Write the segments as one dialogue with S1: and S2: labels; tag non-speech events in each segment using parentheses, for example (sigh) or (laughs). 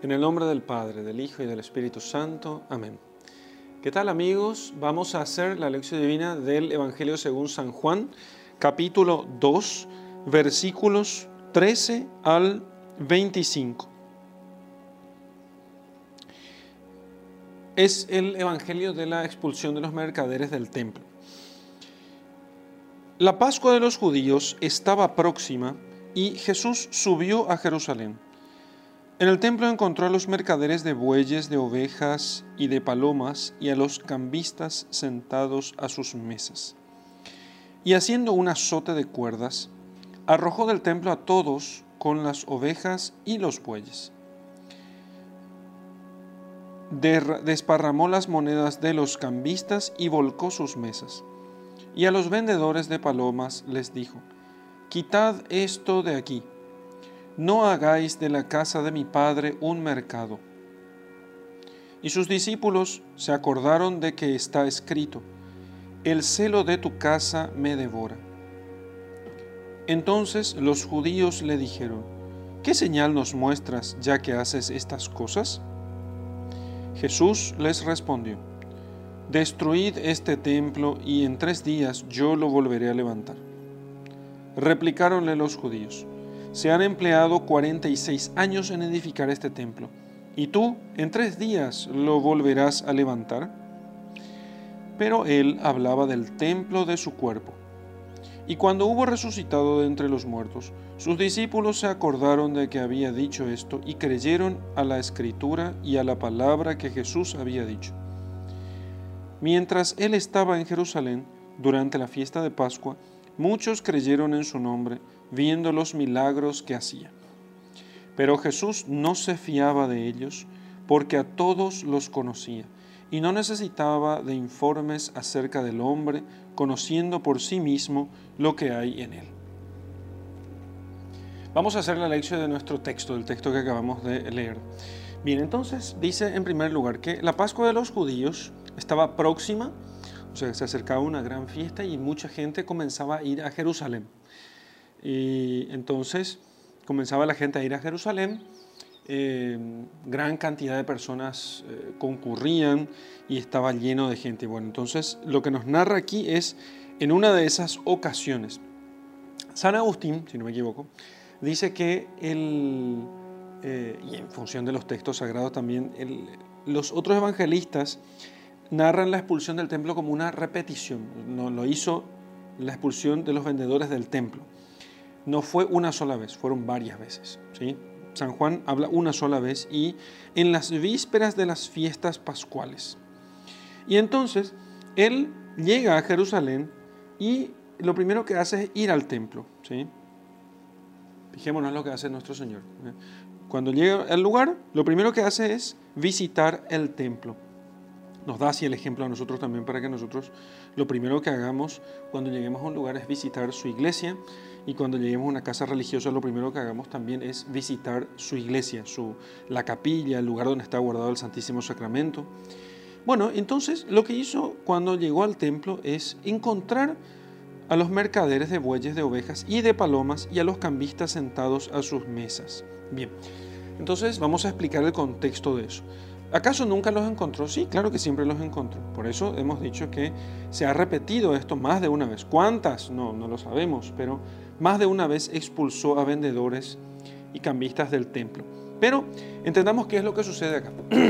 S1: En el nombre del Padre, del Hijo y del Espíritu Santo. Amén. ¿Qué tal amigos? Vamos a hacer la lección divina del Evangelio según San Juan, capítulo 2, versículos 13 al 25. Es el Evangelio de la expulsión de los mercaderes del templo. La Pascua de los judíos estaba próxima y Jesús subió a Jerusalén. En el templo encontró a los mercaderes de bueyes, de ovejas y de palomas y a los cambistas sentados a sus mesas. Y haciendo un azote de cuerdas, arrojó del templo a todos con las ovejas y los bueyes. Desparramó las monedas de los cambistas y volcó sus mesas. Y a los vendedores de palomas les dijo, Quitad esto de aquí no hagáis de la casa de mi Padre un mercado. Y sus discípulos se acordaron de que está escrito, el celo de tu casa me devora. Entonces los judíos le dijeron, ¿qué señal nos muestras ya que haces estas cosas? Jesús les respondió, Destruid este templo y en tres días yo lo volveré a levantar. Replicáronle los judíos, se han empleado 46 años en edificar este templo, y tú en tres días lo volverás a levantar. Pero él hablaba del templo de su cuerpo. Y cuando hubo resucitado de entre los muertos, sus discípulos se acordaron de que había dicho esto y creyeron a la escritura y a la palabra que Jesús había dicho. Mientras él estaba en Jerusalén, durante la fiesta de Pascua, muchos creyeron en su nombre, viendo los milagros que hacía. Pero Jesús no se fiaba de ellos porque a todos los conocía y no necesitaba de informes acerca del hombre, conociendo por sí mismo lo que hay en él. Vamos a hacer la lección de nuestro texto, del texto que acabamos de leer. Bien, entonces dice en primer lugar que la Pascua de los judíos estaba próxima, o sea, se acercaba una gran fiesta y mucha gente comenzaba a ir a Jerusalén. Y entonces comenzaba la gente a ir a Jerusalén, eh, gran cantidad de personas eh, concurrían y estaba lleno de gente. Bueno, entonces lo que nos narra aquí es en una de esas ocasiones. San Agustín, si no me equivoco, dice que eh, y en función de los textos sagrados también, los otros evangelistas narran la expulsión del templo como una repetición. No lo hizo la expulsión de los vendedores del templo no fue una sola vez, fueron varias veces. ¿sí? San Juan habla una sola vez y en las vísperas de las fiestas pascuales. Y entonces él llega a Jerusalén y lo primero que hace es ir al templo. ¿sí? Fijémonos lo que hace nuestro Señor. ¿eh? Cuando llega al lugar, lo primero que hace es visitar el templo. Nos da así el ejemplo a nosotros también para que nosotros lo primero que hagamos cuando lleguemos a un lugar es visitar su iglesia y cuando lleguemos a una casa religiosa lo primero que hagamos también es visitar su iglesia, su, la capilla, el lugar donde está guardado el Santísimo Sacramento. Bueno, entonces lo que hizo cuando llegó al templo es encontrar a los mercaderes de bueyes, de ovejas y de palomas y a los cambistas sentados a sus mesas. Bien, entonces vamos a explicar el contexto de eso. ¿Acaso nunca los encontró? Sí, claro que siempre los encontró. Por eso hemos dicho que se ha repetido esto más de una vez. ¿Cuántas? No, no lo sabemos, pero más de una vez expulsó a vendedores y cambistas del templo. Pero entendamos qué es lo que sucede acá. (clears throat)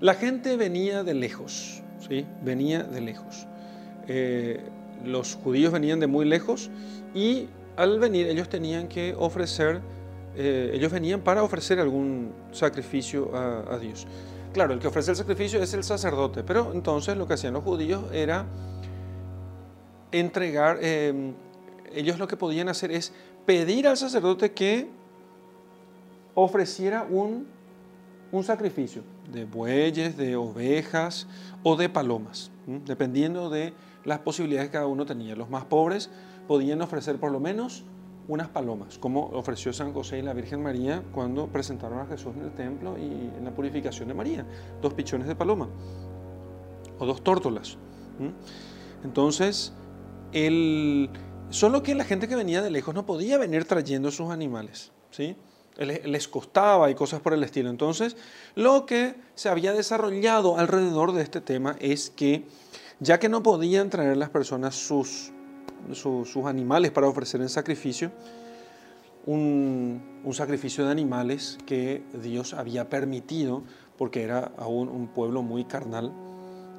S1: La gente venía de lejos, ¿sí? Venía de lejos. Eh, los judíos venían de muy lejos y al venir ellos tenían que ofrecer, eh, ellos venían para ofrecer algún sacrificio a, Dios. Claro, el que ofrece el sacrificio es el sacerdote, pero entonces lo que hacían los judíos era entregar, eh, ellos lo que podían hacer es pedir al sacerdote que ofreciera un, un sacrificio de bueyes, de ovejas o de palomas, dependiendo de las posibilidades que cada uno tenía. Los más pobres podían ofrecer por lo menos unas palomas, como ofreció San José y la Virgen María cuando presentaron a Jesús en el templo y en la purificación de María, dos pichones de paloma o dos tórtolas. Entonces, el, Solo que la gente que venía de lejos no podía venir trayendo sus animales, ¿sí? les costaba y cosas por el estilo. Entonces, lo que se había desarrollado alrededor de este tema es que ya que no podían traer las personas sus, sus, animales para ofrecer en sacrificio, un, sacrificio de animales que Dios había permitido porque era aún un pueblo muy carnal.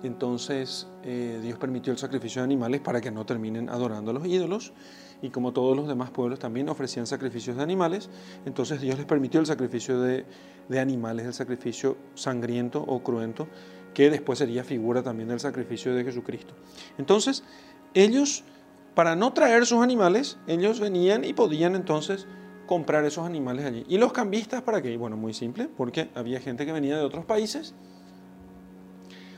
S1: Entonces eh, Dios permitió el sacrificio de animales para que no terminen adorando a los ídolos y como todos los demás pueblos también ofrecían sacrificios de animales, entonces Dios les permitió el sacrificio de, animales, el sacrificio sangriento o cruento, que después sería figura también del sacrificio de Jesucristo. Entonces, ellos, para no traer sus animales, ellos venían y podían entonces comprar esos animales allí. ¿Y los cambistas para qué? Bueno, muy simple, porque había gente que venía de otros países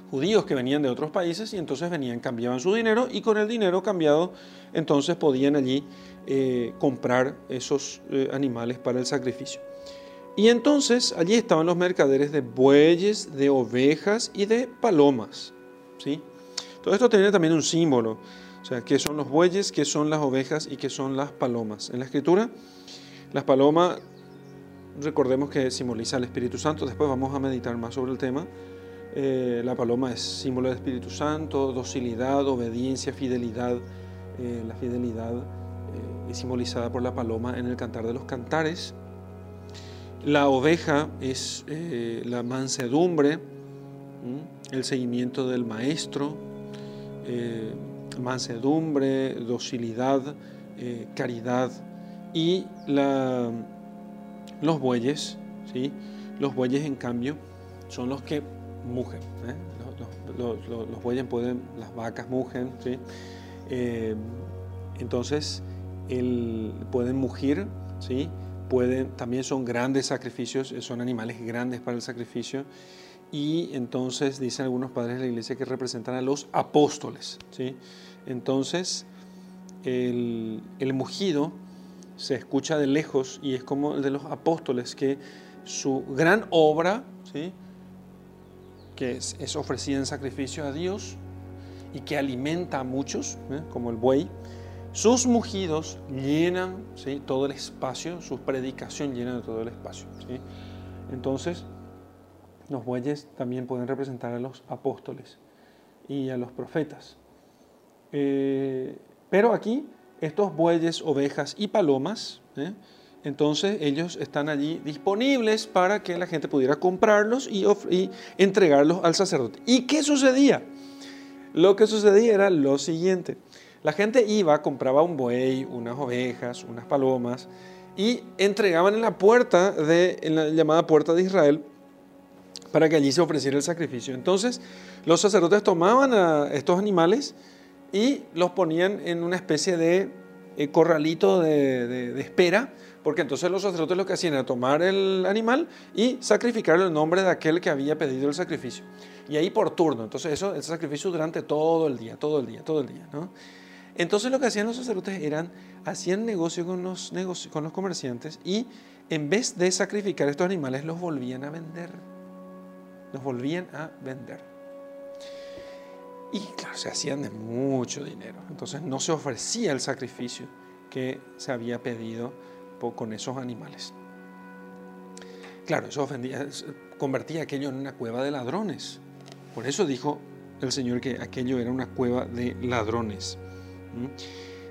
S1: judíos que venían de otros países y entonces venían, cambiaban su dinero y con el dinero cambiado entonces podían allí eh, comprar esos eh, animales para el sacrificio. Y entonces allí estaban los mercaderes de bueyes, de ovejas y de palomas. ¿sí? Todo esto tenía también un símbolo, o sea, qué son los bueyes, qué son las ovejas y qué son las palomas. En la escritura, las palomas, recordemos que simboliza al Espíritu Santo, después vamos a meditar más sobre el tema. Eh, la paloma es símbolo del Espíritu Santo, docilidad, obediencia, fidelidad. Eh, la fidelidad eh, es simbolizada por la paloma en el cantar de los cantares. La oveja es la mansedumbre, el seguimiento del maestro, mansedumbre, docilidad, caridad. Y los bueyes, ¿sí? los bueyes en cambio, son los que mugen. ¿eh? Los, bueyes pueden, las vacas mugen, eh, entonces pueden mugir, ¿sí? Pueden, también son grandes sacrificios, eh, son animales grandes para el sacrificio. Y entonces dicen algunos padres de la iglesia que representan a los apóstoles. ¿sí? Entonces, el, el mugido se escucha de lejos y es como el de los apóstoles, que su gran obra, ¿sí? Que es, ofrecida en sacrificio a Dios y que alimenta a muchos, ¿eh? como el buey. Sus mugidos llenan todo el espacio, su predicación llena todo el espacio. Entonces, los bueyes también pueden representar a los apóstoles y a los profetas. Eh, pero aquí, estos bueyes, ovejas y palomas, ¿eh? Entonces ellos están allí disponibles para que la gente pudiera comprarlos y, entregarlos al sacerdote. ¿Y qué sucedía? Lo que sucedía era lo siguiente. La gente iba, compraba un buey, unas ovejas, unas palomas y entregaban en la puerta de en la llamada puerta de Israel para que allí se ofreciera el sacrificio. Entonces, los sacerdotes tomaban a estos animales y los ponían en una especie de eh, corralito de espera porque entonces los sacerdotes lo que hacían era tomar el animal y sacrificarlo en nombre de aquel que había pedido el sacrificio. Y ahí por turno, entonces eso, el sacrificio durante todo el día, todo el día, todo el día. Entonces lo que hacían los sacerdotes eran, hacían negocio con los, con los comerciantes y en vez de sacrificar estos animales los volvían a vender. Los volvían a vender. Y claro, se hacían de mucho dinero. Entonces no se ofrecía el sacrificio que se había pedido con esos animales. Claro, eso ofendía, convertía aquello en una cueva de ladrones. Por eso dijo el Señor que aquello era una cueva de ladrones.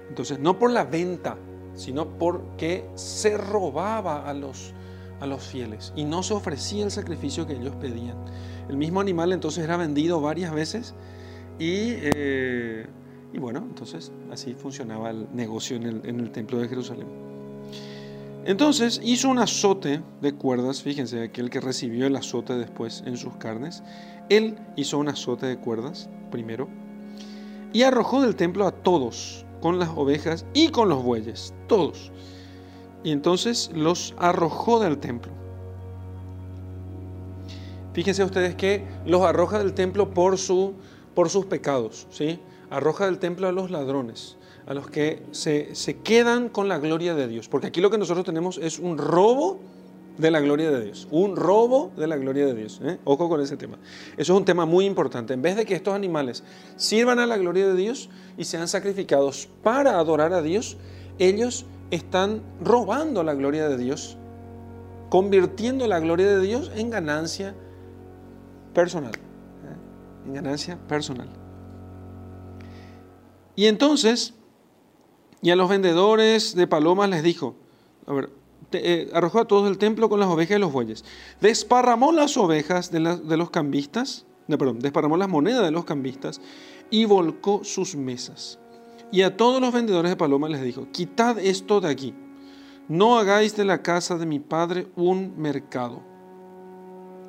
S1: Entonces, no por la venta, sino porque se robaba a los, a los fieles y no se ofrecía el sacrificio que ellos pedían. El mismo animal entonces era vendido varias veces y, eh, y bueno, entonces así funcionaba el negocio en el, en el templo de Jerusalén. Entonces hizo un azote de cuerdas, fíjense, aquel que recibió el azote después en sus carnes, él hizo un azote de cuerdas primero y arrojó del templo a todos, con las ovejas y con los bueyes, todos. Y entonces los arrojó del templo. Fíjense ustedes que los arroja del templo por, su, por sus pecados, ¿sí? Arroja del templo a los ladrones a los que se, quedan con la gloria de Dios. Porque aquí lo que nosotros tenemos es un robo de la gloria de Dios. Un robo de la gloria de Dios. ¿eh? Ojo con ese tema. Eso es un tema muy importante. En vez de que estos animales sirvan a la gloria de Dios y sean sacrificados para adorar a Dios, ellos están robando la gloria de Dios convirtiendo la gloria de Dios en ganancia personal. ¿eh? En ganancia personal. Y entonces, y a los vendedores de palomas les dijo, a ver, eh, arrojó a todos el templo con las ovejas y los bueyes. Desparramó las ovejas de, los cambistas, perdón, desparramó las monedas de los cambistas y volcó sus mesas. Y a todos los vendedores de palomas les dijo, quitad esto de aquí, no hagáis de la casa de mi padre un mercado.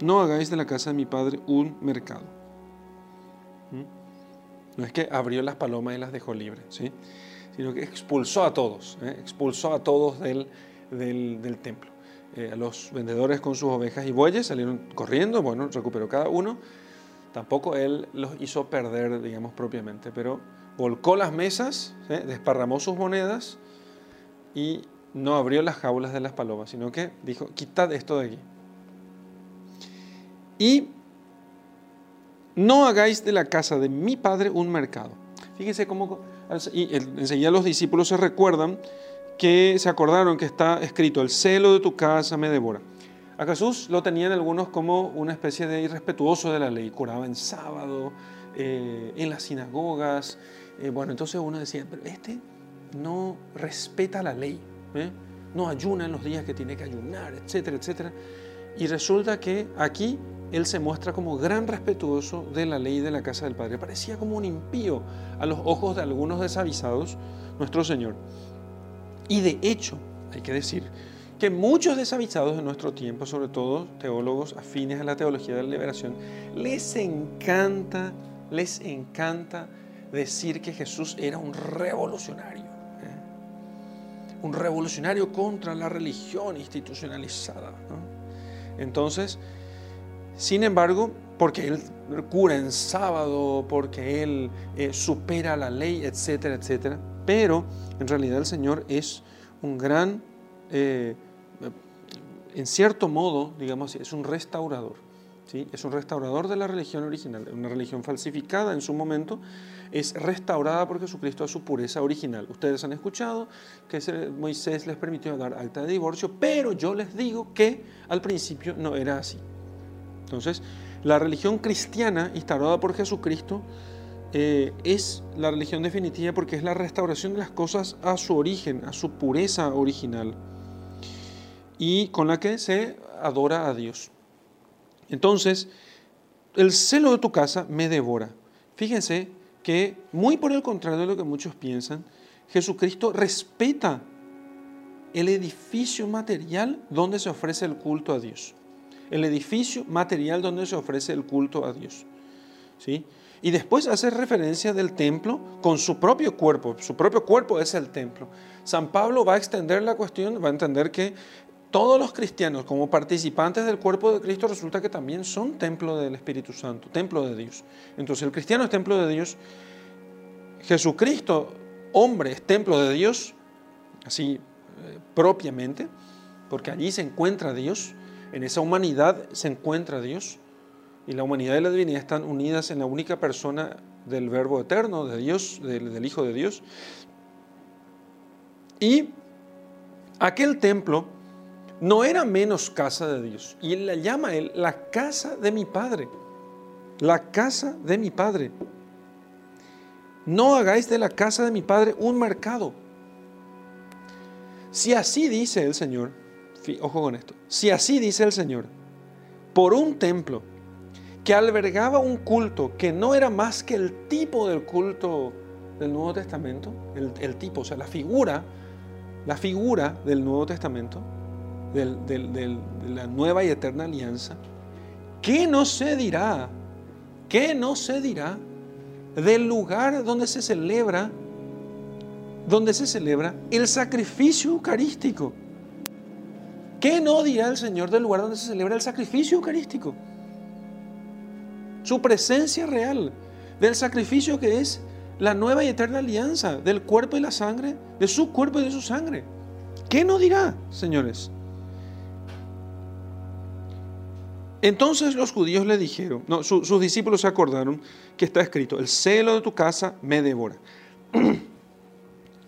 S1: No hagáis de la casa de mi padre un mercado. ¿Mm? No es que abrió las palomas y las dejó libres, ¿sí? Sino que expulsó a todos, ¿eh? expulsó a todos del, del, templo. Eh, a los vendedores con sus ovejas y bueyes salieron corriendo, bueno, recuperó cada uno. Tampoco él los hizo perder, digamos, propiamente, pero volcó las mesas, ¿eh? desparramó sus monedas y no abrió las jaulas de las palomas, sino que dijo, quitad esto de aquí. Y no hagáis de la casa de mi padre un mercado. Fíjense cómo, y enseguida los discípulos se recuerdan que se acordaron que está escrito, el celo de tu casa me devora. A Jesús lo tenían algunos como una especie de irrespetuoso de la ley, curaba en sábado, eh, en las sinagogas. Eh, bueno, entonces uno decía, pero este no respeta la ley, ¿eh? no ayuna en los días que tiene que ayunar, etcétera, etcétera. Y resulta que aquí él se muestra como gran respetuoso de la ley de la casa del Padre. Parecía como un impío a los ojos de algunos desavisados, nuestro Señor. Y de hecho, hay que decir que muchos desavisados de nuestro tiempo, sobre todo teólogos afines a la teología de la liberación, les encanta, les encanta decir que Jesús era un revolucionario. ¿eh? Un revolucionario contra la religión institucionalizada. Entonces, sin embargo, porque Él cura en sábado, porque Él eh, supera la ley, etcétera, etcétera, pero en realidad el Señor es un gran, eh, en cierto modo, digamos así, es un restaurador. Es un restaurador de la religión original, una religión falsificada en su momento, es restaurada por Jesucristo a su pureza original. Ustedes han escuchado que Moisés les permitió dar acta de divorcio, pero yo les digo que al principio no era así. Entonces, la religión cristiana instaurada por Jesucristo eh, es la religión definitiva porque es la restauración de las cosas a su origen, a su pureza original, y con la que se adora a Dios. Entonces, el celo de tu casa me devora. Fíjense que, muy por el contrario de lo que muchos piensan, Jesucristo respeta el edificio material donde se ofrece el culto a Dios. El edificio material donde se ofrece el culto a Dios. ¿Sí? Y después hace referencia del templo con su propio cuerpo. Su propio cuerpo es el templo. San Pablo va a extender la cuestión, va a entender que todos los cristianos como participantes del cuerpo de Cristo resulta que también son templo del Espíritu Santo, templo de Dios. Entonces el cristiano es templo de Dios. Jesucristo, hombre, es templo de Dios, así eh, propiamente, porque allí se encuentra Dios, en esa humanidad se encuentra Dios y la humanidad y la divinidad están unidas en la única persona del Verbo eterno, de Dios, del, Hijo de Dios. Y aquel templo no era menos casa de Dios. Y él la llama él la casa de mi Padre. La casa de mi Padre. No hagáis de la casa de mi Padre un mercado. Si así dice el Señor, ojo con esto, si así dice el Señor, por un templo que albergaba un culto que no era más que el tipo del culto del Nuevo Testamento, el, tipo, o sea, la figura, la figura del Nuevo Testamento, de la nueva y eterna alianza, ¿qué no se dirá? ¿Qué no se dirá del lugar donde se celebra, donde se celebra el sacrificio eucarístico? ¿Qué no dirá el Señor del lugar donde se celebra el sacrificio eucarístico? su presencia real, del sacrificio que es la nueva y eterna alianza, del cuerpo y la sangre, de su cuerpo y de su sangre. ¿Qué no dirá, señores? Entonces los judíos le dijeron, no, sus discípulos se acordaron que está escrito, el celo de tu casa me devora. (clears throat)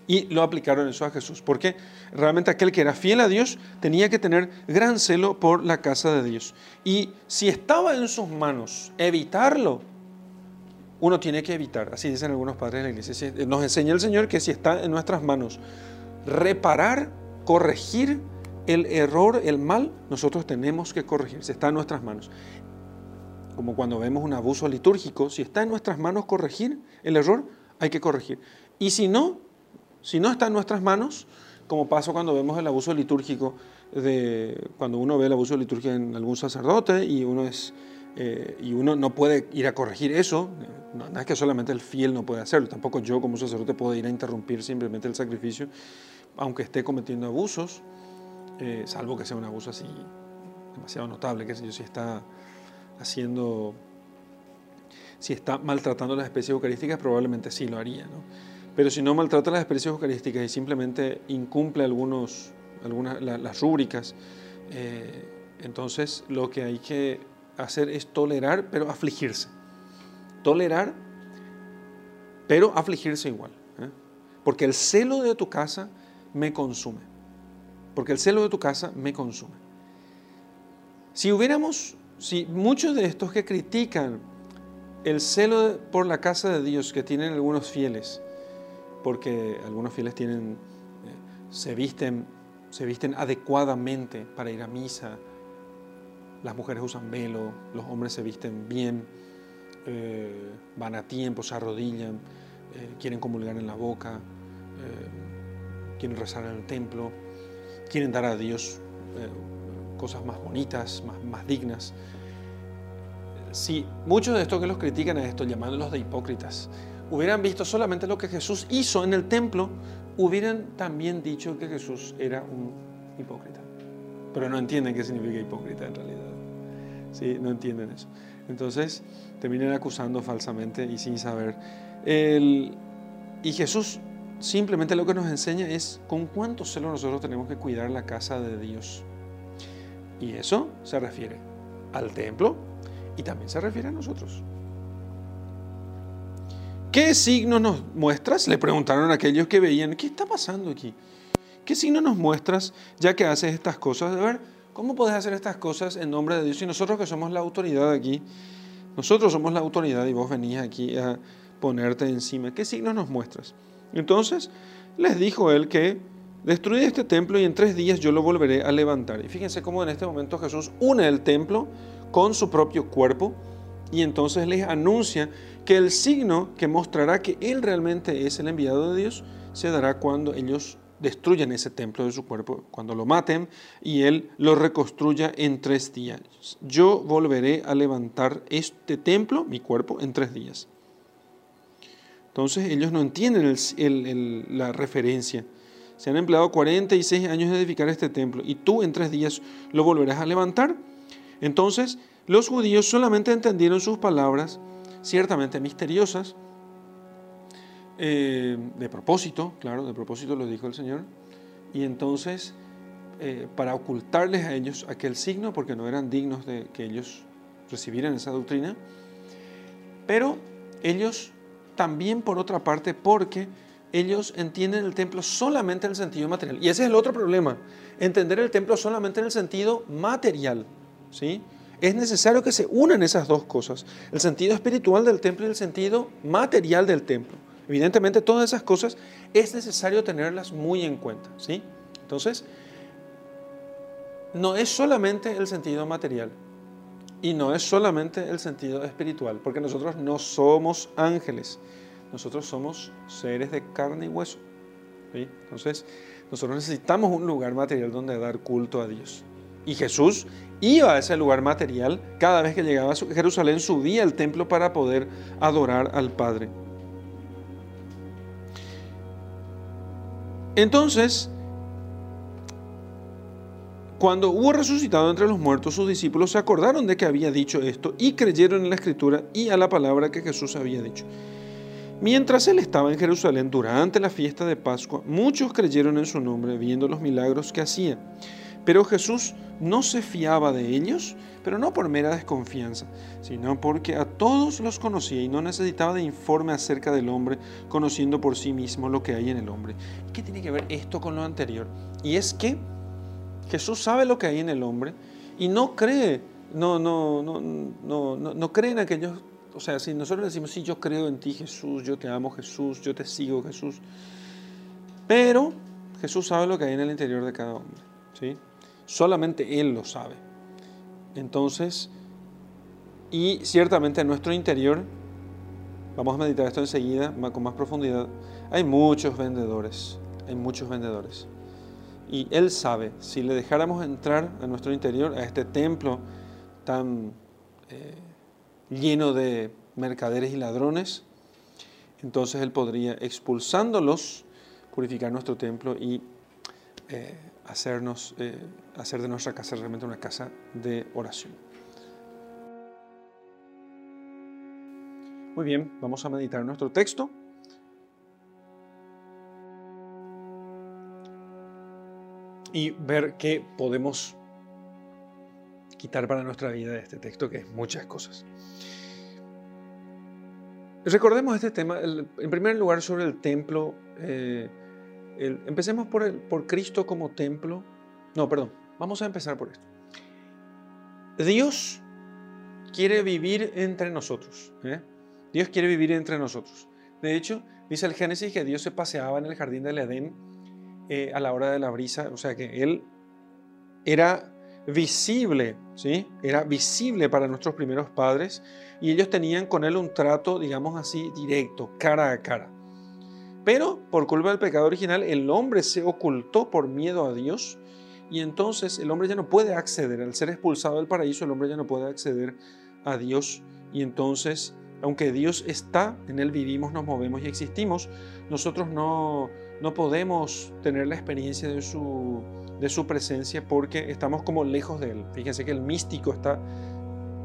S1: Y lo aplicaron eso a Jesús, porque realmente aquel que era fiel a Dios tenía que tener gran celo por la casa de Dios. Y si estaba en sus manos evitarlo, uno tiene que evitar, así dicen algunos padres de la iglesia. Nos enseña el Señor que si está en nuestras manos reparar, corregir el error, el mal, nosotros tenemos que corregir, si está en nuestras manos. Como cuando vemos un abuso litúrgico, si está en nuestras manos corregir el error, hay que corregir. Y si no, si no está en nuestras manos, como pasa cuando vemos el abuso litúrgico, de, cuando uno ve el abuso litúrgico en algún sacerdote y uno, es, eh, y uno no puede ir a corregir eso, no, es que solamente el fiel no puede hacerlo, tampoco yo como sacerdote puedo ir a interrumpir simplemente el sacrificio, aunque esté cometiendo abusos, salvo que sea un abuso así demasiado notable, que si está haciendo, si está maltratando las especies eucarísticas, probablemente sí lo haría, ¿no? Pero si no maltrata las especies eucarísticas y simplemente incumple algunos, algunas, las rúbricas, eh, entonces lo que hay que hacer es tolerar, pero afligirse. Tolerar, pero afligirse igual. ¿eh? Porque el celo de tu casa me consume. Porque el celo de tu casa me consume. Si hubiéramos, si muchos de estos que critican el celo por la casa de Dios que tienen algunos fieles, porque algunos fieles tienen, eh, se, visten, se visten adecuadamente para ir a misa, las mujeres usan velo, los hombres se visten bien, eh, van a tiempo, se arrodillan, eh, quieren comulgar en la boca, quieren rezar en el templo, quieren dar a Dios cosas más bonitas, más, dignas. Si muchos de estos que los critican a esto, llamándolos de hipócritas, hubieran visto solamente lo que Jesús hizo en el templo, hubieran también dicho que Jesús era un hipócrita. Pero no entienden qué significa hipócrita en realidad. ¿Sí? No entienden eso. Entonces terminan acusando falsamente y sin saber. y Jesús simplemente lo que nos enseña es con cuánto celo nosotros tenemos que cuidar la casa de Dios. Y eso se refiere al templo y también se refiere a nosotros. ¿Qué signo nos muestras? Le preguntaron a aquellos que veían, ¿qué está pasando aquí? ¿Qué signo nos muestras ya que haces estas cosas? De ver, ¿cómo puedes hacer estas cosas en nombre de Dios? Y nosotros que somos la autoridad aquí, nosotros somos la autoridad y vos venís aquí a ponerte encima. ¿Qué signos nos muestras? Entonces les dijo él que destruye este templo y en tres días yo lo volveré a levantar. Y fíjense cómo en este momento Jesús une el templo con su propio cuerpo y entonces les anuncia que el signo que mostrará que Él realmente es el enviado de Dios se dará cuando ellos destruyan ese templo de su cuerpo, cuando lo maten y Él lo reconstruya en tres días. Yo volveré a levantar este templo, mi cuerpo, en tres días. Entonces ellos no entienden la referencia. Se han empleado 46 años en edificar este templo y tú en tres días lo volverás a levantar. Entonces los judíos solamente entendieron sus palabras, ciertamente misteriosas, eh, de propósito, claro, de propósito lo dijo el Señor, y entonces eh, para ocultarles a ellos aquel signo, porque no eran dignos de que ellos recibieran esa doctrina, pero ellos también por otra parte, porque ellos entienden el templo solamente en el sentido material. Y ese es el otro problema, entender el templo solamente en el sentido material, ¿sí? es necesario que se unan esas dos cosas, el sentido espiritual del templo y el sentido material del templo. Evidentemente todas esas cosas es necesario tenerlas muy en cuenta, ¿sí? Entonces, no es solamente el sentido material y no es solamente el sentido espiritual, porque nosotros no somos ángeles, nosotros somos seres de carne y hueso. Entonces, nosotros necesitamos un lugar material donde dar culto a Dios. Y Jesús iba a ese lugar material cada vez que llegaba a Jerusalén, subía al templo para poder adorar al Padre. Entonces, cuando hubo resucitado entre los muertos, sus discípulos se acordaron de que había dicho esto y creyeron en la escritura y a la palabra que Jesús había dicho. Mientras él estaba en Jerusalén durante la fiesta de Pascua, muchos creyeron en su nombre viendo los milagros que hacía. Pero Jesús no se fiaba de ellos, pero no por mera desconfianza, sino porque a todos los conocía y no necesitaba de informe acerca del hombre, conociendo por sí mismo lo que hay en el hombre. ¿Qué tiene que ver esto con lo anterior? Y es que Jesús sabe lo que hay en el hombre y no cree, no, no, no, no, no, no cree en aquellos, o sea, si nosotros decimos, sí, yo creo en ti Jesús, yo te amo Jesús, yo te sigo Jesús, pero Jesús sabe lo que hay en el interior de cada hombre, ¿sí? Solamente Él lo sabe. Entonces, y ciertamente en nuestro interior, vamos a meditar esto enseguida con más profundidad, hay muchos vendedores, hay muchos vendedores. Y Él sabe, si le dejáramos entrar a nuestro interior, a este templo tan eh, lleno de mercaderes y ladrones, entonces Él podría, expulsándolos, purificar nuestro templo y eh, hacernos, eh, hacer de nuestra casa realmente una casa de oración. Muy bien, vamos a meditar nuestro texto. Y ver qué podemos quitar para nuestra vida de este texto, que es muchas cosas. Recordemos este tema, en primer lugar, sobre el templo. Eh, empecemos por, el, por Cristo como templo. No, perdón, vamos a empezar por esto. Dios quiere vivir entre nosotros. ¿eh? Dios quiere vivir entre nosotros. De hecho, dice el Génesis que Dios se paseaba en el jardín del Edén eh, a la hora de la brisa, o sea que Él era visible, ¿sí? Era visible para nuestros primeros padres y ellos tenían con Él un trato, digamos así, directo, cara a cara. Pero por culpa del pecado original, el hombre se ocultó por miedo a Dios y entonces el hombre ya no puede acceder, al ser expulsado del paraíso, el hombre ya no puede acceder a Dios y entonces, aunque Dios está, en Él vivimos, nos movemos y existimos, nosotros no, no podemos tener la experiencia de su, de su presencia porque estamos como lejos de Él. Fíjense que el místico está,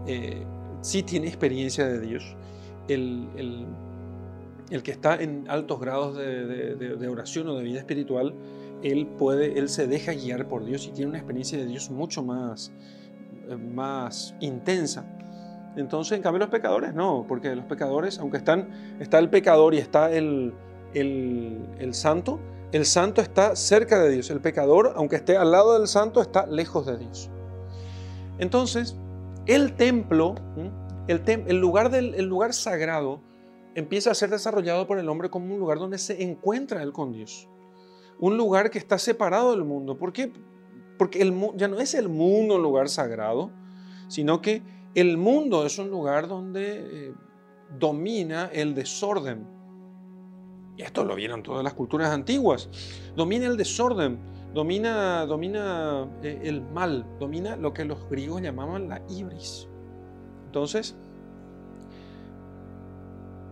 S1: eh, sí tiene experiencia de Dios. El, el el que está en altos grados de, oración o de vida espiritual, él puede, él se deja guiar por Dios y tiene una experiencia de Dios mucho más, eh, más intensa. Entonces, en cambio, los pecadores no, porque los pecadores, aunque están, está el pecador y está el, el, santo, el santo está cerca de Dios. El pecador, aunque esté al lado del santo, está lejos de Dios. Entonces, el templo, el, lugar, del, el lugar sagrado, empieza a ser desarrollado por el hombre como un lugar donde se encuentra él con Dios. Un lugar que está separado del mundo. ¿Por qué? Porque ya no es el mundo un lugar sagrado, sino que el mundo es un lugar donde eh, domina el desorden. Y esto lo vieron todas las culturas antiguas. Domina el desorden, domina, domina eh, el mal, domina lo que los griegos llamaban la ibris. Entonces,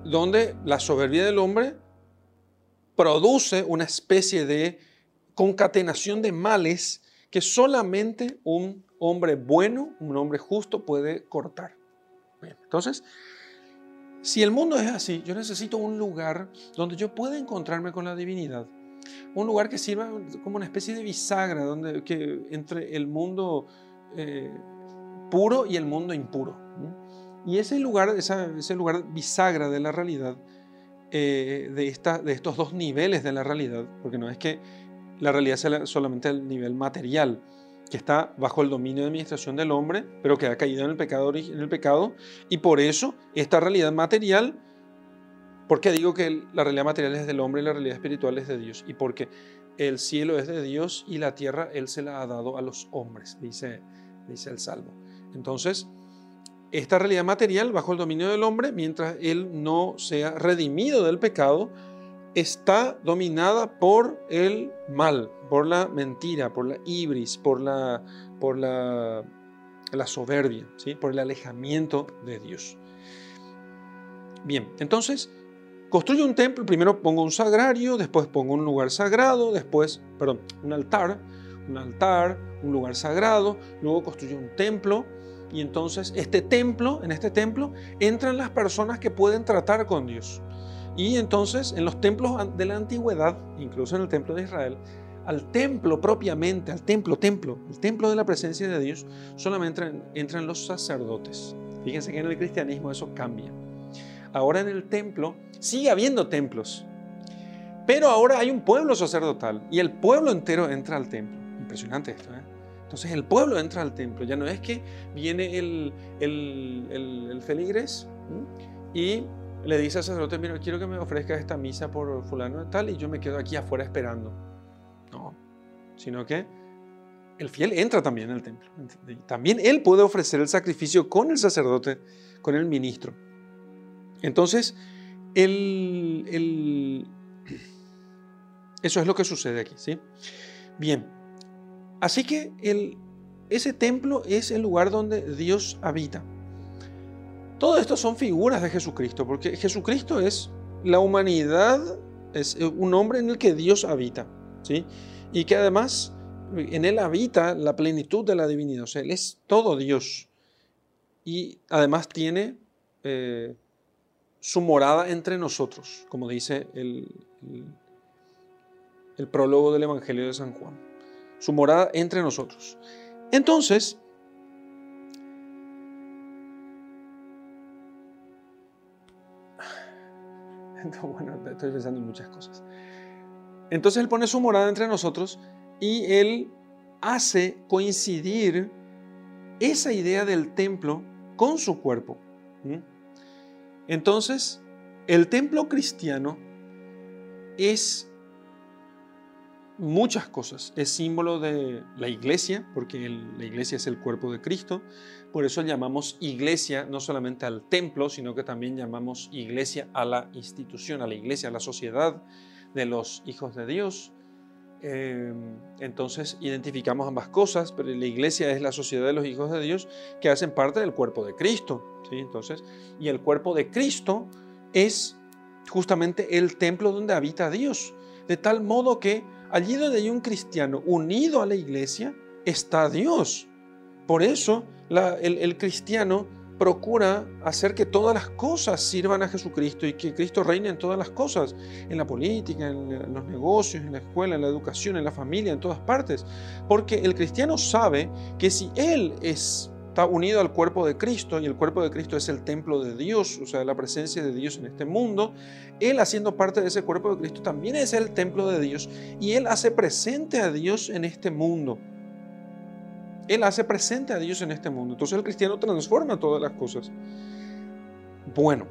S1: donde la soberbia del hombre produce una especie de concatenación de males que solamente un hombre bueno, un hombre justo puede cortar. entonces, si el mundo es así, yo necesito un lugar donde yo pueda encontrarme con la divinidad. Un lugar que sirva como una especie de bisagra donde, entre el mundo eh, puro y el mundo impuro. Y ese lugar, ese lugar bisagra de la realidad, eh, de estos dos niveles de la realidad, porque no es que la realidad sea solamente el nivel material, que está bajo el dominio de administración del hombre, pero que ha caído en el pecado, en el pecado y por eso esta realidad material, porque digo que la realidad material es del hombre y la realidad espiritual es de Dios? Y porque el cielo es de Dios y la tierra Él se la ha dado a los hombres, dice, dice el Salmo. Entonces, esta realidad material bajo el dominio del hombre, mientras él no sea redimido del pecado, está dominada por el mal, por la mentira, por la ibris, por la, por la, la soberbia, ¿sí? por el alejamiento de Dios. Bien, entonces construyo un templo, primero pongo un sagrario, después pongo un lugar sagrado, después, perdón, un altar, un altar, un lugar sagrado, luego construyo un templo, y entonces este templo, en este templo, entran las personas que pueden tratar con Dios. Y entonces en los templos de la antigüedad, incluso en el templo de Israel, al templo propiamente, al templo, templo, el templo de la presencia de Dios, solamente entran, los sacerdotes. Fíjense que en el cristianismo eso cambia. Ahora en el templo sigue habiendo templos, pero ahora hay un pueblo sacerdotal y el pueblo entero entra al templo. Impresionante esto, ¿eh? Entonces el pueblo entra al templo. Ya no es que viene el, el, feligres y le dice al sacerdote, mira, quiero que me ofrezca esta misa por fulano y tal, y yo me quedo aquí afuera esperando. No, sino que el fiel entra también al templo. También él puede ofrecer el sacrificio con el sacerdote, con el ministro. Entonces, el, eso es lo que sucede aquí, ¿sí? Bien, Así que el, ese templo es el lugar donde Dios habita. Todo esto son figuras de Jesucristo, porque Jesucristo es la humanidad, es un hombre en el que Dios habita, ¿sí? Y que además en él habita la plenitud de la divinidad, o sea, él es todo Dios. Y además tiene eh, su morada entre nosotros, como dice el, el prólogo del Evangelio de San Juan su morada entre nosotros. Entonces, (laughs) bueno, estoy pensando en muchas cosas. Entonces Él pone su morada entre nosotros y Él hace coincidir esa idea del templo con su cuerpo. Entonces, el templo cristiano es muchas cosas. Es símbolo de la iglesia, porque la iglesia es el cuerpo de Cristo. Por eso llamamos iglesia no solamente al templo, sino que también llamamos iglesia a la institución, a la iglesia, a la sociedad de los hijos de Dios. Em, entonces identificamos ambas cosas, pero la iglesia es la sociedad de los hijos de Dios que hacen parte del cuerpo de Cristo. ¿sí? Entonces, y el cuerpo de Cristo es justamente el templo donde habita Dios. De tal modo que Allí donde hay un cristiano unido a la iglesia, está Dios. Por eso el, cristiano procura hacer que todas las cosas sirvan a Jesucristo y que Cristo reine en todas las cosas, en la política, en los negocios, en la escuela, en la educación, en la familia, en todas partes. Porque el cristiano sabe que si Él es está unido al cuerpo de Cristo y el cuerpo de Cristo es el templo de Dios, o sea, la presencia de Dios en este mundo. Él haciendo parte de ese cuerpo de Cristo también es el templo de Dios y Él hace presente a Dios en este mundo. Él hace presente a Dios en este mundo. Entonces el cristiano transforma todas las cosas. Bueno,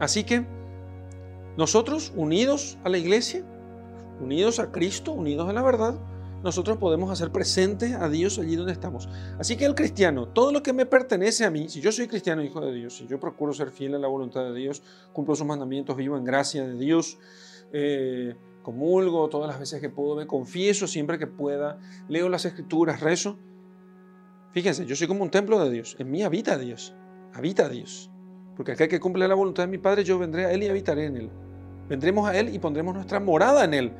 S1: así que nosotros unidos a la iglesia, unidos a Cristo, unidos a la verdad, nosotros podemos hacer presente a Dios allí donde estamos. Así que el cristiano, todo lo que me pertenece a mí, si yo soy cristiano, hijo de Dios, si yo procuro ser fiel a la voluntad de Dios, cumplo sus mandamientos, vivo en gracia de Dios, eh, comulgo todas las veces que puedo, me confieso siempre que pueda, leo las escrituras, rezo. Fíjense, yo soy como un templo de Dios, en mí habita Dios, habita Dios. Porque aquel que cumple la voluntad de mi Padre, yo vendré a Él y habitaré en Él. Vendremos a Él y pondremos nuestra morada en Él.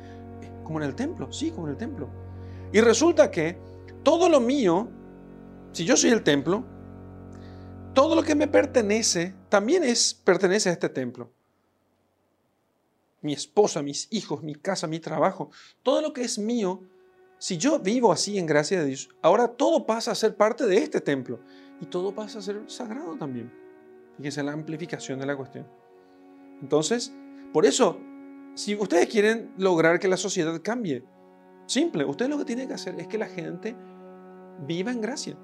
S1: Como en el templo, sí, como en el templo. Y resulta que todo lo mío, si yo soy el templo, todo lo que me pertenece también es, pertenece a este templo. Mi esposa, mis hijos, mi casa, mi trabajo, todo lo que es mío, si yo vivo así en gracia de Dios, ahora todo pasa a ser parte de este templo y todo pasa a ser sagrado también. Fíjense la amplificación de la cuestión. Entonces, por eso, si ustedes quieren lograr que la sociedad cambie, Simple, usted lo que tiene que hacer es que la gente viva en gracia,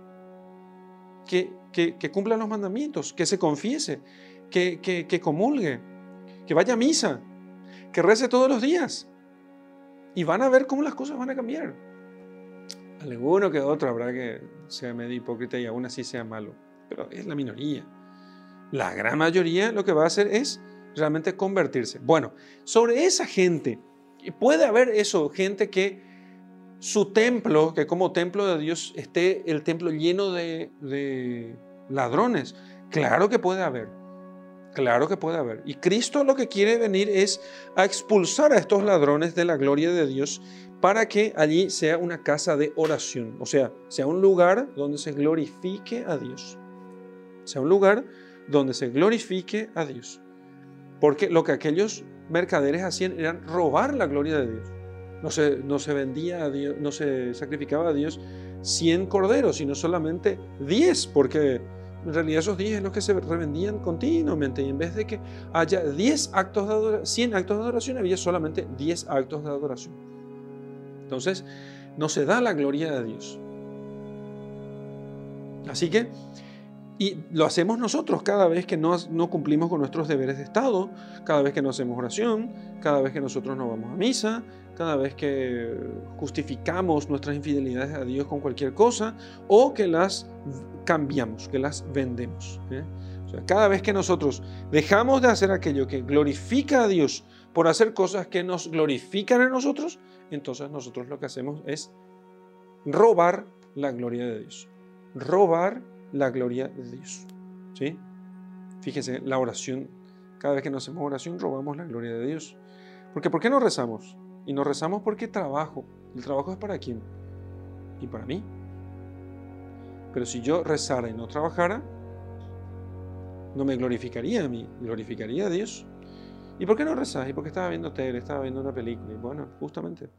S1: que, que, cumpla los mandamientos, que se confiese, que, que, comulgue, que vaya a misa, que rece todos los días. Y van a ver cómo las cosas van a cambiar. Alguno que otro habrá que sea medio hipócrita y aún así sea malo, pero es la minoría. La gran mayoría lo que va a hacer es realmente convertirse. Bueno, sobre esa gente, puede haber eso, gente que su templo, que como templo de Dios esté el templo lleno de, ladrones. Claro que puede haber. Claro que puede haber. Y Cristo lo que quiere venir es a expulsar a estos ladrones de la gloria de Dios para que allí sea una casa de oración. O sea, sea un lugar donde se glorifique a Dios. Sea un lugar donde se glorifique a Dios. Porque lo que aquellos mercaderes hacían era robar la gloria de Dios. No se, no se vendía a Dios, no se sacrificaba a Dios 100 corderos, sino solamente 10, porque en realidad esos 10 es los que se revendían continuamente. Y en vez de que haya 10 actos de adoración, 100 actos de adoración, había solamente 10 actos de adoración. Entonces, no se da la gloria a Dios. Así que, y lo hacemos nosotros cada vez que no, no, cumplimos con nuestros deberes de Estado, cada vez que no hacemos oración, cada vez que nosotros no vamos a misa, cada vez que justificamos nuestras infidelidades a Dios con cualquier cosa o que las cambiamos, que las vendemos. ¿eh? cada vez que nosotros dejamos de hacer aquello que glorifica a Dios por hacer cosas que nos glorifican a nosotros, entonces nosotros lo que hacemos es robar la gloria de Dios. Robar la gloria de Dios. ¿Sí? Fíjense, la oración, cada vez que nos hacemos oración, robamos la gloria de Dios. Porque ¿por qué no rezamos? Y nos rezamos porque trabajo. ¿El trabajo es para quién? Y para mí. Pero si yo rezara y no trabajara, no me glorificaría a mí, glorificaría a Dios. ¿Y por qué no rezas? Y porque estaba viendo tele, estaba viendo una película. Y bueno, justamente,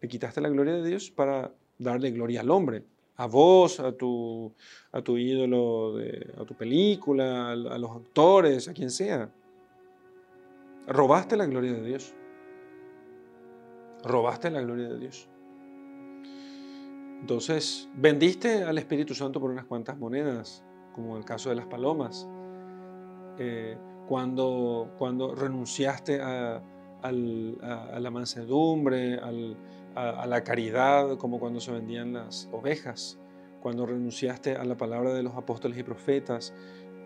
S1: le quitaste la gloria de Dios para darle gloria al hombre, a vos, a tu, a tu ídolo, a tu película, a los actores, a quien sea. Robaste la gloria de Dios robaste la gloria de Dios. Entonces, vendiste al Espíritu Santo por unas cuantas monedas, como el caso de las palomas. Eh, cuando, cuando renunciaste a, la mansedumbre, a, la caridad, como cuando se vendían las ovejas, cuando renunciaste a la palabra de los apóstoles y profetas,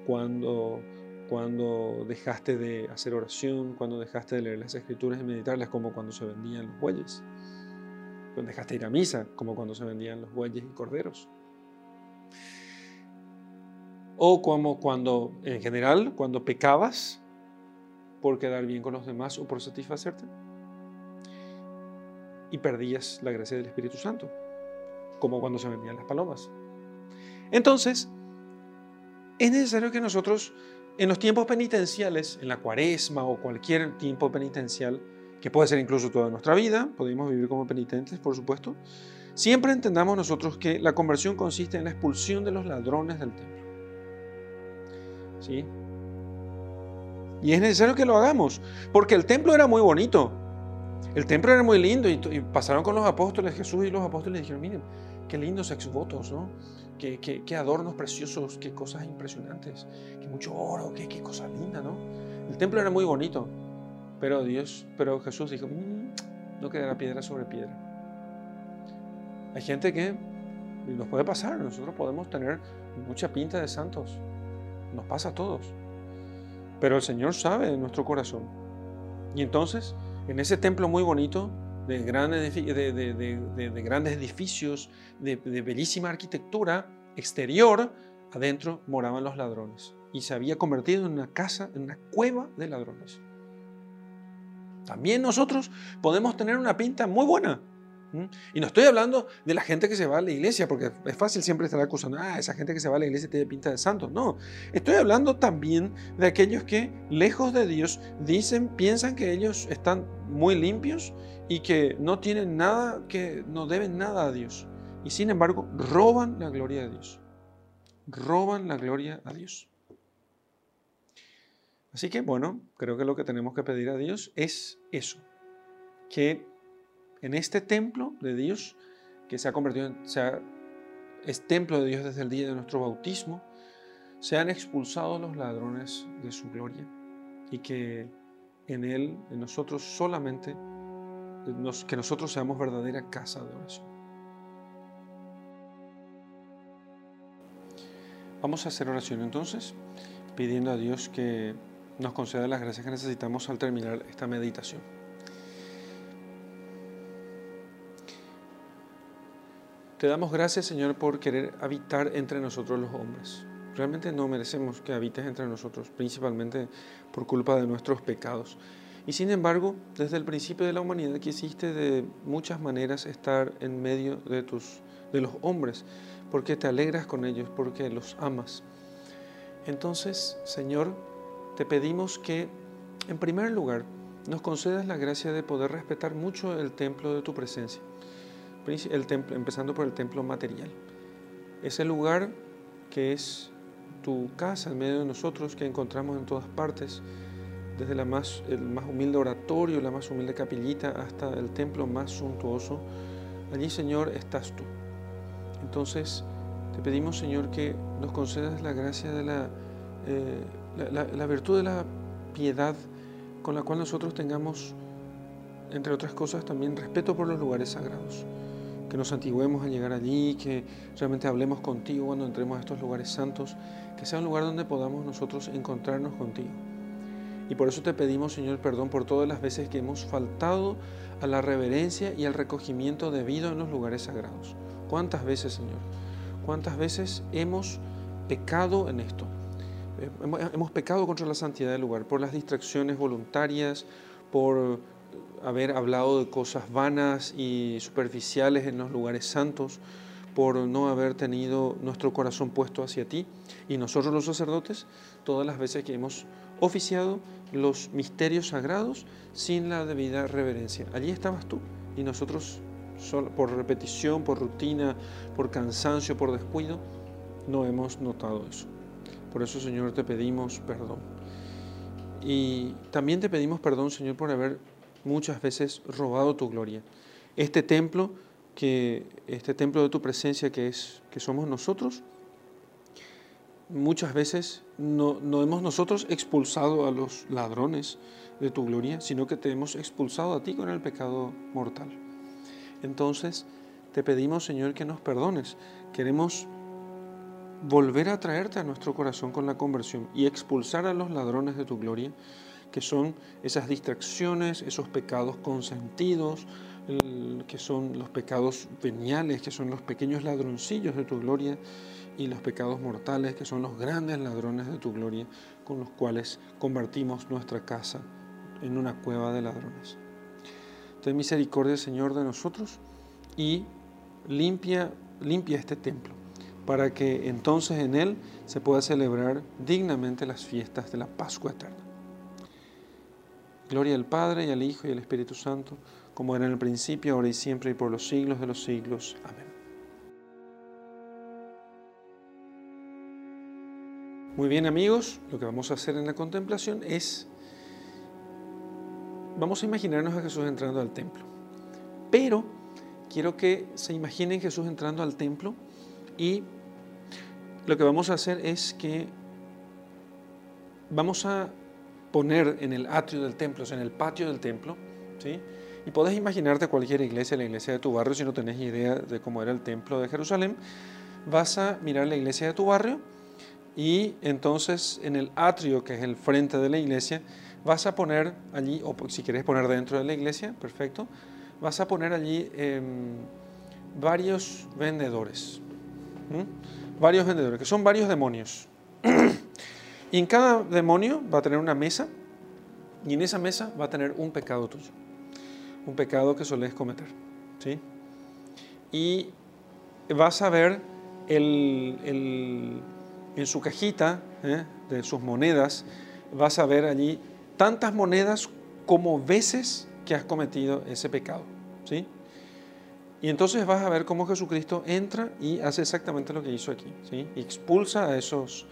S1: cuando cuando dejaste de hacer oración, cuando dejaste de leer las escrituras y meditarlas, como cuando se vendían los bueyes. Cuando dejaste de ir a misa, como cuando se vendían los bueyes y corderos. O como cuando, en general, cuando pecabas por quedar bien con los demás o por satisfacerte. Y perdías la gracia del Espíritu Santo, como cuando se vendían las palomas. Entonces, es necesario que nosotros en los tiempos penitenciales, en la cuaresma o cualquier tiempo penitencial, que puede ser incluso toda nuestra vida, podemos vivir como penitentes, por supuesto, siempre entendamos nosotros que la conversión consiste en la expulsión de los ladrones del templo. ¿Sí? Y es necesario que lo hagamos, porque el templo era muy bonito, el templo era muy lindo y, pasaron con los apóstoles, Jesús y los apóstoles dijeron, miren, qué lindos exvotos, ¿no? qué, adornos preciosos, qué cosas impresionantes, qué mucho oro, qué, qué cosa linda, ¿no? El templo era muy bonito, pero Dios, pero Jesús dijo, mm, no quedará piedra sobre piedra. Hay gente que nos puede pasar, nosotros podemos tener mucha pinta de santos, nos pasa a todos, pero el Señor sabe nuestro corazón. Y entonces, en ese templo muy bonito, de, grandes, de, grandes edificios, de, bellísima arquitectura exterior, adentro moraban los ladrones. Y se había convertido en una casa, en una cueva de ladrones. También nosotros podemos tener una pinta muy buena, y no estoy hablando de la gente que se va a la iglesia, porque es fácil siempre estar acusando, ah, esa gente que se va a la iglesia tiene pinta de santos. No, estoy hablando también de aquellos que, lejos de Dios, dicen, piensan que ellos están muy limpios y que no tienen nada, que no deben nada a Dios. Y sin embargo, roban la gloria de Dios. Roban la gloria a Dios. Así que, bueno, creo que lo que tenemos que pedir a Dios es eso, que en este templo de Dios, que se ha convertido en, es templo de Dios desde el día de nuestro bautismo, sean expulsados los ladrones de su gloria y que en Él, en nosotros solamente, que nosotros seamos verdadera casa de oración. Vamos a hacer oración entonces, pidiendo a Dios que nos conceda las gracias que necesitamos al terminar esta meditación. Te damos gracias, Señor, por querer habitar entre nosotros los hombres. Realmente no merecemos que habites entre nosotros, principalmente por culpa de nuestros pecados. Y sin embargo, desde el principio de la humanidad quisiste de muchas maneras estar en medio de, tus, de los hombres, porque te alegras con ellos, porque los amas. Entonces, Señor, te pedimos que, en primer lugar, nos concedas la gracia de poder respetar mucho el templo de tu presencia, el templo, empezando por el templo material. Ese lugar que es tu casa en medio de nosotros, que encontramos en todas partes, desde la más, el más humilde oratorio, la más humilde capillita, hasta el templo más suntuoso. Allí, Señor, estás tú. Entonces, te pedimos, Señor, que nos concedas la gracia de la, eh, la virtud de la piedad con la cual nosotros tengamos, entre otras cosas, también respeto por los lugares sagrados. Que nos antiguemos al llegar allí, que realmente hablemos contigo cuando entremos a estos lugares santos, que sea un lugar donde podamos nosotros encontrarnos contigo. Y por eso te pedimos, Señor, perdón por todas las veces que hemos faltado a la reverencia y al recogimiento debido en los lugares sagrados. ¿Cuántas veces, Señor? ¿Cuántas veces hemos pecado en esto? Hemos pecado contra la santidad del lugar por las distracciones voluntarias, por haber hablado de cosas vanas y superficiales en los lugares santos, por no haber tenido nuestro corazón puesto hacia ti. Y nosotros los sacerdotes, todas las veces que hemos oficiado los misterios sagrados sin la debida reverencia. Allí estabas tú y nosotros por repetición, por rutina, por cansancio, por descuido, no hemos notado eso. Por eso, Señor, te pedimos perdón. Y también te pedimos perdón, Señor, por haber muchas veces robado tu gloria. Este templo, que, este templo de tu presencia que, es, que somos nosotros, muchas veces no, no hemos nosotros expulsado a los ladrones de tu gloria, sino que te hemos expulsado a ti con el pecado mortal. Entonces, te pedimos, Señor, que nos perdones. Queremos volver a traerte a nuestro corazón con la conversión y expulsar a los ladrones de tu gloria, que son esas distracciones, esos pecados consentidos, que son los pecados veniales, que son los pequeños ladroncillos de tu gloria, y los pecados mortales, que son los grandes ladrones de tu gloria, con los cuales convertimos nuestra casa en una cueva de ladrones. Ten misericordia, Señor, de nosotros y limpia, limpia este templo para que entonces en él se pueda celebrar dignamente las fiestas de la Pascua eterna. Gloria al Padre y al Hijo y al Espíritu Santo, como era en el principio, ahora y siempre y por los siglos de los siglos. Amén. Muy bien amigos, lo que vamos a hacer en la contemplación es, vamos a imaginarnos a Jesús entrando al templo, pero quiero que se imaginen Jesús entrando al templo y lo que vamos a hacer es que vamos a poner en el atrio del templo, o sea, en el patio del templo, ¿sí? Y puedes imaginarte cualquier iglesia, la iglesia de tu barrio, si no tenés idea de cómo era el templo de Jerusalén, vas a mirar la iglesia de tu barrio y entonces en el atrio, que es el frente de la iglesia, vas a poner allí, o si quieres poner dentro de la iglesia, perfecto, vas a poner allí em, varios vendedores varios vendedores, que son varios demonios. Y en cada demonio va a tener una mesa y en esa mesa va a tener un pecado tuyo, un pecado que soles cometer. ¿sí? Y vas a ver el, en su cajita ¿eh? de sus monedas, vas a ver allí tantas monedas como veces que has cometido ese pecado. ¿sí? Y entonces vas a ver cómo Jesucristo entra y hace exactamente lo que hizo aquí, ¿sí? expulsa a esos,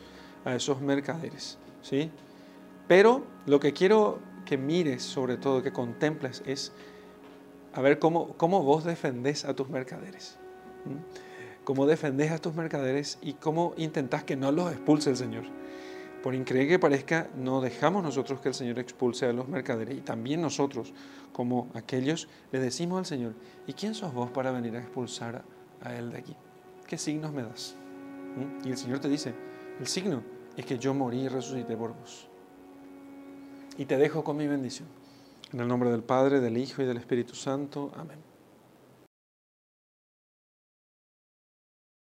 S1: a esos mercaderes, ¿sí? Pero lo que quiero que mires, sobre todo, que contemples, es a ver cómo, cómo vos defendés a tus mercaderes. Cómo defendés a tus mercaderes y cómo intentás que no los expulse el Señor. Por increíble que parezca, no dejamos nosotros que el Señor expulse a los mercaderes y también nosotros, como aquellos, le decimos al Señor, ¿y quién sos vos para venir a expulsar a Él de aquí? ¿Qué signos me das? ¿Mm? Y el Señor te dice, el signo es que yo morí y resucité por vos. Y te dejo con mi bendición. En el nombre del Padre, del Hijo y del Espíritu Santo. Amén.